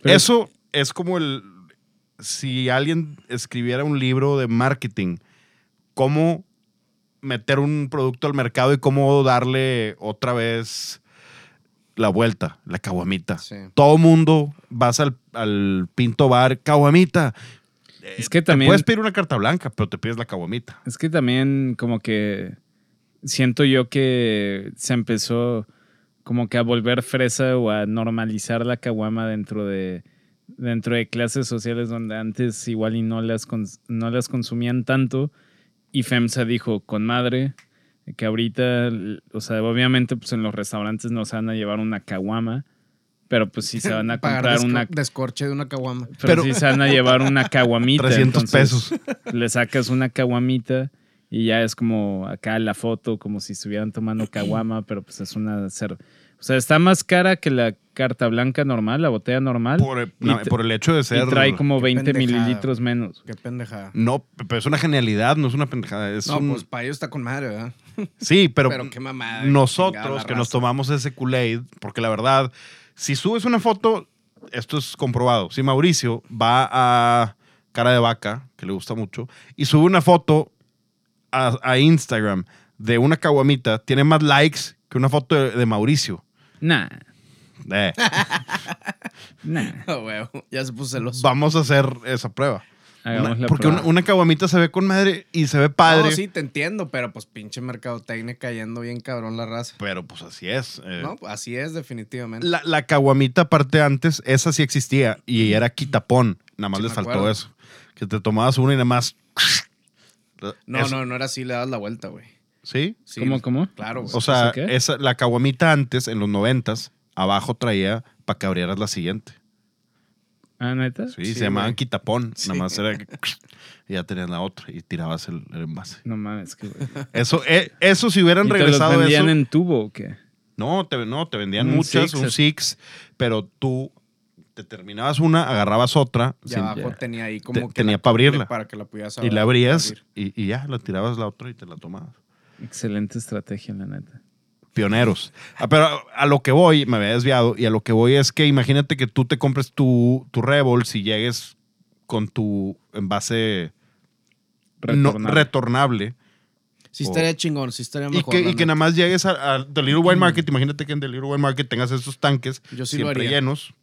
Pero- eso es como el si alguien escribiera un libro de marketing, cómo meter un producto al mercado y cómo darle otra vez la vuelta, la caguamita. Sí. Todo mundo vas al, al pinto bar, caguamita. Es que Te también, puedes pedir una carta blanca, pero te pides la caguamita. es que también como que siento yo que se empezó como que a volver fresa o a normalizar la caguama dentro de dentro de clases sociales donde antes igual y no las cons- no las consumían tanto y FEMSA dijo con madre que ahorita o sea obviamente pues en los restaurantes no se van a llevar una caguama pero pues sí se van a (laughs) Pagar comprar una descorche de una caguama. pero, Pero- sí se van a llevar una caguamita 300 entonces pesos. le sacas una caguamita y ya es como acá la foto, como si estuvieran tomando caguama, pero pues es una cer- sea, está más cara que la carta blanca normal, la botella normal. Por, el- y no, te- por el hecho de ser... y trae como Qué 20 pendejada, mililitros menos. Qué pendejada. No, pero es una genialidad, no es una pendejada. Es No, un- pues para ellos está con madre, ¿verdad? Sí, (laughs) pero, Pero qué mamada. nosotros que nos tomamos ese Kool-Aid, porque la verdad, si subes una foto, esto es comprobado. Si Mauricio va a Cara de Vaca, que le gusta mucho, y sube una foto a, a Instagram de una caguamita, tiene más likes que una foto de, de Mauricio. Nah, Eh, (laughs) nah. Ah, huevo, ya se puso celoso. vamos a hacer esa prueba. Hagamos Una- la porque prueba. una, una caguamita se ve con madre y se ve padre. No, sí, te entiendo, pero pues pinche mercadotecnia cayendo bien cabrón la raza. Pero pues así es. eh. No, así es, definitivamente. La, la caguamita, aparte antes, esa sí existía y era quitapón. Nada más Sí, les faltó acuerdo. eso. Que te tomabas una y nada más. No, Eso- no, no era así, le das la vuelta, güey. ¿Sí? Sí, ¿Cómo, cómo? Claro, güey. O sea, esa, la caguamita antes, en los noventas, abajo traía para que abrieras la siguiente. Ah, neta. Sí, Sí, se llamaban güey. quitapón. Sí. Nada más era que- (laughs) y ya tenías la otra y tirabas el, el envase. No mames, que. (laughs) Eso, eh, eso si hubieran ¿Y te los regresado vendían eso. en tubo o qué? No, te, no, te vendían Un muchas, six, un six, pero tú te terminabas una, agarrabas otra Y sin- abajo ya. tenía ahí como Te- que tenía la pa' cumple abrirla. Para que la pudieras y la abrir. abrías y, y ya, la tirabas la otra y te la tomabas. Excelente estrategia, la neta. Pioneros. Ah, pero a, lo que voy, me había desviado, y a lo que voy es que imagínate que tú te compres tu, tu Rebel si llegues con tu envase no- Retornable. retornable Sí O- estaría chingón, sí estaría y mejor. que, la y que nada más llegues a, a The Little Wine Market. Imagínate que en The Little Wine Market tengas esos tanques Yo sí siempre llenos.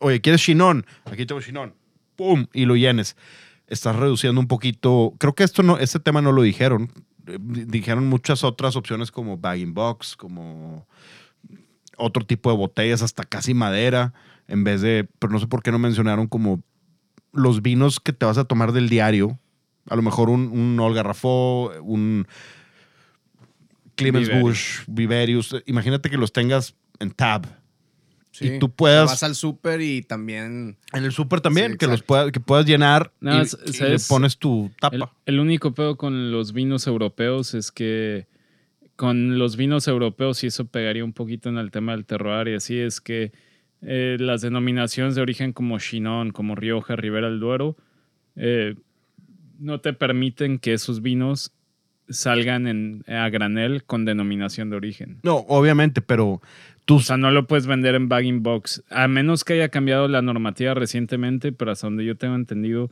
Oye, ¿quieres chinón? Aquí tengo chinón. ¡Pum! Y lo llenes. Estás reduciendo un poquito. Creo que esto no, este tema no lo dijeron, dijeron muchas otras opciones como bagging box, como otro tipo de botellas, hasta casi madera, en vez de, pero no sé por qué no mencionaron como los vinos que te vas a tomar del diario. A lo mejor un, un Olga Rafó, un Clemens Viverius. Bush, Viverius. Imagínate que los tengas en tab. Sí. Y tú puedas- Vas al súper y también. En el súper también, Sí, que los puedas, que puedas llenar No, y, es- y ¿sabes? le pones tu El, tapa. el único pedo con los vinos europeos es que con los vinos europeos, y eso pegaría un poquito en el tema del terroir y así, es que eh, las denominaciones de origen como Chinon, como Rioja, Ribera del Duero, eh, no te permiten que esos vinos salgan en, a granel con denominación de origen. No, obviamente, pero tú O sea, no lo puedes vender en bagging box, a menos que haya cambiado la normativa recientemente, pero hasta donde yo tengo entendido,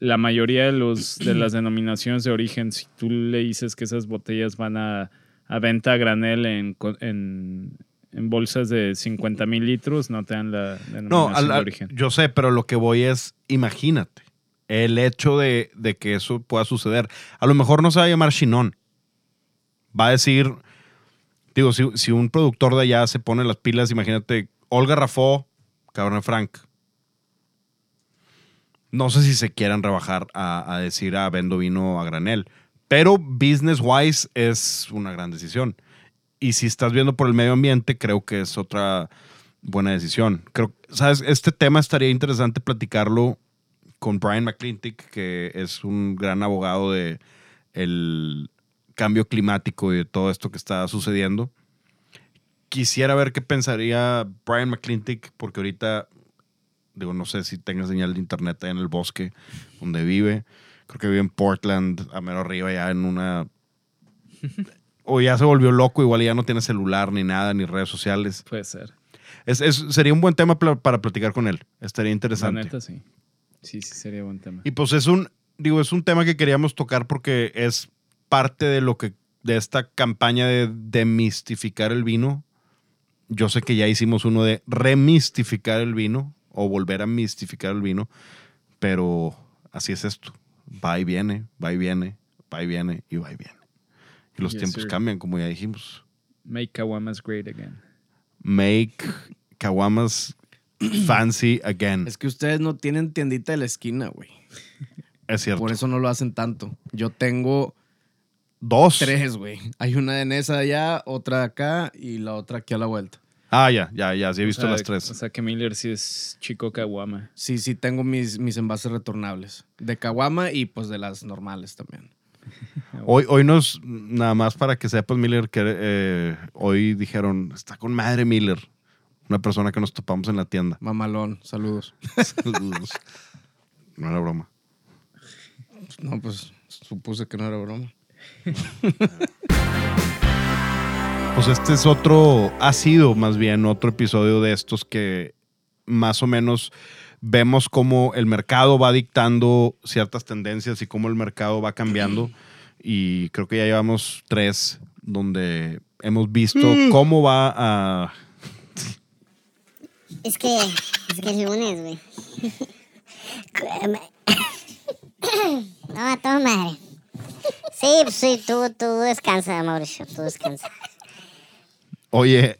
la mayoría de, los, de las denominaciones de origen, si tú le dices que esas botellas van a, a venta a granel en, en, en bolsas de 50 mil litros, no te dan la denominación No, al- de origen. yo sé, pero lo que voy es, imagínate, el hecho de, de que eso pueda suceder. A lo mejor no se va a llamar Chinon. Va a decir, digo, si, si un productor de allá se pone las pilas, imagínate, Olga Rafó, Cabernet Franc. No sé si se quieran rebajar a, a decir, ah, vendo vino a granel. Pero business wise es una gran decisión. Y si estás viendo por el medio ambiente, creo que es otra buena decisión. Creo, sabes, este tema estaría interesante platicarlo con Brian McClintic, que es un gran abogado de el cambio climático y de todo esto que está sucediendo. Quisiera ver qué pensaría Brian McClintic, porque ahorita, digo, no sé si tenga señal de internet ahí en el bosque donde vive. Creo que vive en Portland, a mero arriba, ya en una. (laughs) O ya se volvió loco, igual ya no tiene celular ni nada, ni redes sociales. Puede ser. Es, es- sería un buen tema pla- para platicar con él. Estaría La interesante. neta, sí. Sí, sí, sería buen tema. Y pues es un, digo, es un tema que queríamos tocar porque es parte de lo que, de esta campaña de demistificar el vino. Yo sé que ya hicimos uno de remistificar el vino o volver a mistificar el vino, pero así es esto. Va y viene, va y viene, va y viene y va y viene. Y los Yes, tiempos sir. cambian, como ya dijimos. Make Kawamas great again. Make Caguamas (clears throat) fancy again. Es que ustedes no tienen tiendita de la esquina, güey. Es cierto. Por eso no lo hacen tanto. Yo tengo Dos. tres, güey. Hay una en esa allá, otra acá y la otra aquí a la vuelta. Ah, ya, ya, ya. Sí he visto O sea, las tres. O sea, que Miller sí es chico Kawama. Sí, sí tengo mis, mis envases retornables. De caguama y pues de las normales también. (laughs) Hoy, hoy nos, nada más para que sepas, Miller, que eh, hoy dijeron, está con madre Miller. Una persona que nos topamos en la tienda. Mamalón, saludos. (laughs) Saludos. No era broma. No, pues supuse que no era broma. (laughs) Pues este es otro, ha sido más bien otro episodio de estos que más o menos vemos cómo el mercado va dictando ciertas tendencias y cómo el mercado va cambiando. Y creo que ya llevamos tres donde hemos visto cómo va a... Es que, es que es lunes, güey. (laughs) (laughs) no, a toda madre. Sí, pues sí, tú, tú descansa, Mauricio, tú descansa. Oye,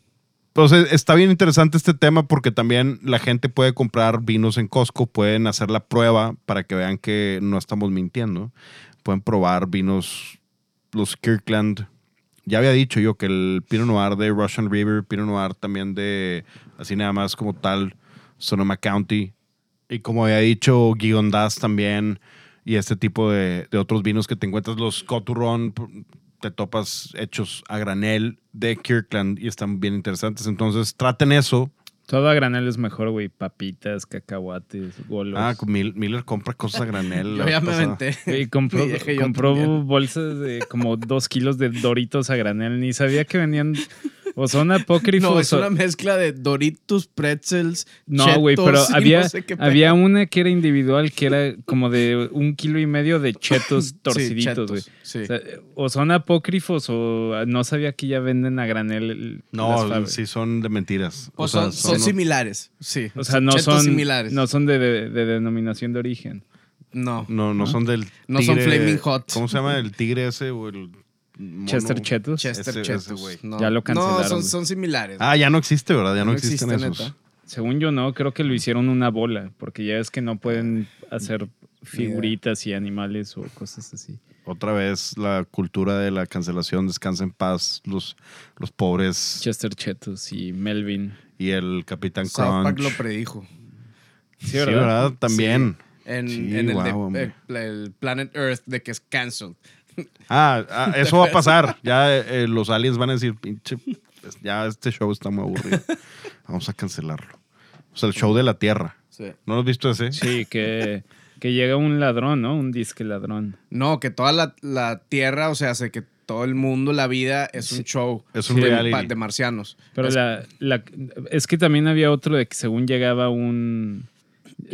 pues eh, está bien interesante este tema porque también la gente puede comprar vinos en Costco, pueden hacer la prueba para que vean que no estamos mintiendo. Pueden probar vinos, los Kirkland. Ya había dicho yo que el Pinot Noir de Russian River, Pinot Noir también de, así nada más como tal, Sonoma County. Y como había dicho, Gigondas también. Y este tipo de, de otros vinos que te encuentras, los Coturron, te topas hechos a granel de Kirkland y están bien interesantes. Entonces, traten eso. Todo a granel es mejor, güey. Papitas, cacahuates, golos. Ah, Mil- Miller compra cosas a granel. (laughs) Yo ya me aventé. (laughs) Compró, (laughs) Y compró también. bolsas de como dos kilos de doritos a granel. Ni sabía que venían. O son apócrifos. (laughs) No, es o- una mezcla de Doritos, pretzels, No, güey, pero había, no sé qué había una que era individual, que era como de un kilo y medio de chetos (laughs) Sí, torciditos, güey. chetos, sí. O, sea, o son apócrifos o no sabía que ya venden a granel. No, sí son de mentiras. O son, son similares, sí. O sea, no Chetos son, similares. no son de, de- de denominación de origen. No. No, no son del No son Flaming Hot. ¿Cómo se llama el tigre ese o el mono- Chester Chetos. Chester Ese- güey. no. Ya lo cancelaron, No, son, similares. Ah, ya no existe, ¿verdad? Ya no, No existen existe, esos. neta. Según yo no, creo que lo hicieron una bola, porque ya es que no pueden hacer figuritas y animales o cosas así. Otra vez la cultura de la cancelación, descansa en paz, los, los pobres Chester Chetos y Melvin. y el Capitán South Park Crunch. lo predijo. Sí, Sí, ¿verdad? ¿verdad? También. En, Sí, en el, guau, de- el Planet Earth de que es cancelled. Ah, ah, (laughs) eso va a pasar. Ya eh, los aliens van a decir, pinche, pues, ya este show está muy aburrido. Vamos a cancelarlo. O sea, el show de la Tierra. Sí. ¿No lo has visto ese? Sí, que, que llega un ladrón, ¿no? Un disque ladrón. No, que toda la, la Tierra, o sea, sé que todo el mundo, la vida es un show. Es un de, reality. de marcianos. Pero Es- la, la- es que también había otro de que según llegaba un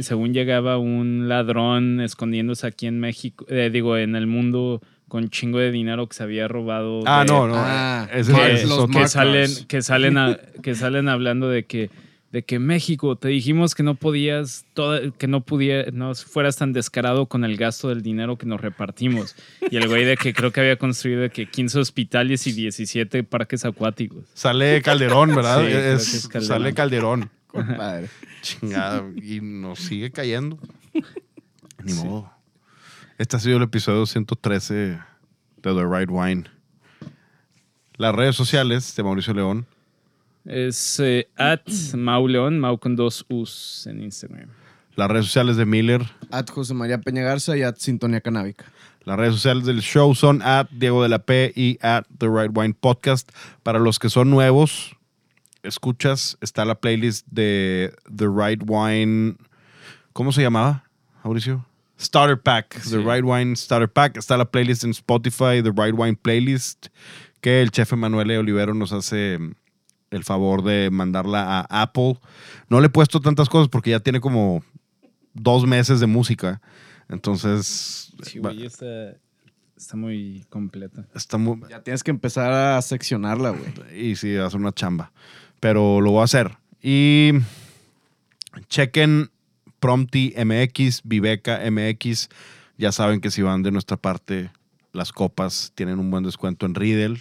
según llegaba un ladrón escondiéndose aquí en México, eh, digo, en el mundo con chingo de dinero que se había robado. Ah, de- no, no. Ah, que, es los que Mark salen, que salen a- (laughs) que salen hablando de que de que México te dijimos que no podías toda- que no pudiera no fueras tan descarado con el gasto del dinero que nos repartimos y el güey de que creo que había construido de que 15 hospitales y 17 parques acuáticos Sale Calderón, ¿verdad? Sí, creo Es- que es Calderón. Sale Calderón. Compadre. Chingada. Y nos sigue cayendo. Ni modo. Este ha sido el episodio 113 de The Right Wine. Las redes sociales de Mauricio León. Es eh, at Mau León, Mau con dos U's en Instagram. Las redes sociales de Miller. At José María Peña Garza y at Sintonía Canábica. Las redes sociales del show son at Diego de la P y at The Right Wine Podcast. Para los que son nuevos, escuchas, está la playlist de The Right Wine. ¿Cómo se llamaba, Mauricio? Starter Pack. Sí. The Right Wine Starter Pack. Está la playlist en Spotify, The Right Wine Playlist, que el chef Emanuel Olivero nos hace el favor de mandarla a Apple. No le he puesto tantas cosas porque ya tiene como dos meses de música. Entonces, Sí, güey, está, está muy completa. está muy, Ya tienes que empezar a seccionarla, güey. y sí, va a ser una chamba. Pero lo voy a hacer. Y chequen Prompti MX, Viveca MX. Ya saben que si van de nuestra parte, las copas tienen un buen descuento en Riddle.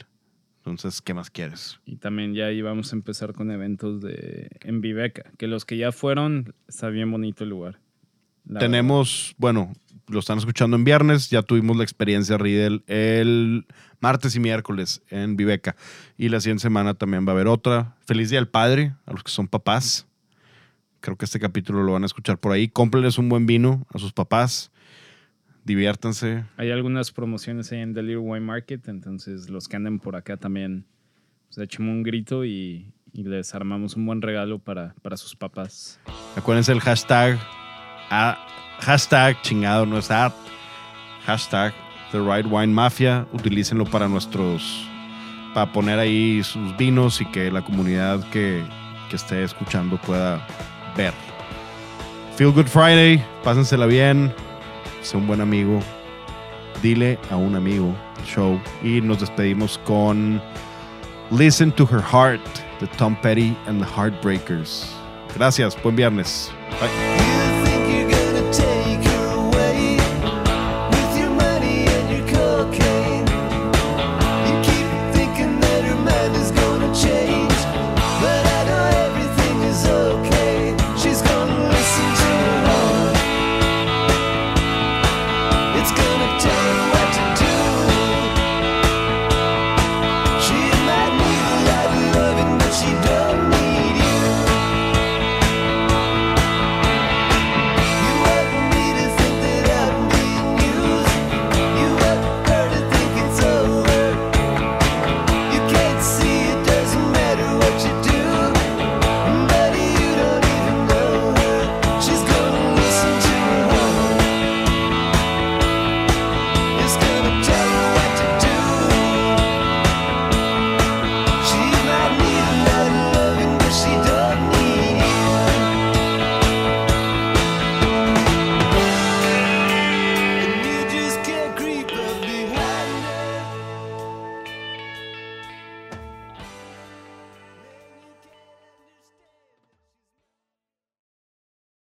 Entonces, ¿qué más quieres? Y también ya íbamos a empezar con eventos de en Viveca, que los que ya fueron, está bien bonito el lugar. La Tenemos, bueno, lo están escuchando en viernes, ya tuvimos la experiencia Riddle el martes y miércoles en Viveca. Y la siguiente semana también va a haber otra. Feliz Día del Padre a los que son papás. Creo que este capítulo lo van a escuchar por ahí. Cómprenles un buen vino a sus papás. Diviértanse. Hay algunas promociones ahí en The Little Wine Market, entonces los que anden por acá también, pues échenme un grito y, y les armamos un buen regalo para, para sus papás. Acuérdense el hashtag. hashtag chingado, no es at. Hashtag The Right Wine Mafia. Utilícenlo para nuestros. Para poner ahí sus vinos y que la comunidad que, que esté escuchando pueda ver. Feel Good Friday. Pásensela bien. Sé un buen amigo. Dile a un amigo show. Y nos despedimos con Listen to Her Heart de Tom Petty and the Heartbreakers. Gracias. Buen viernes. Bye.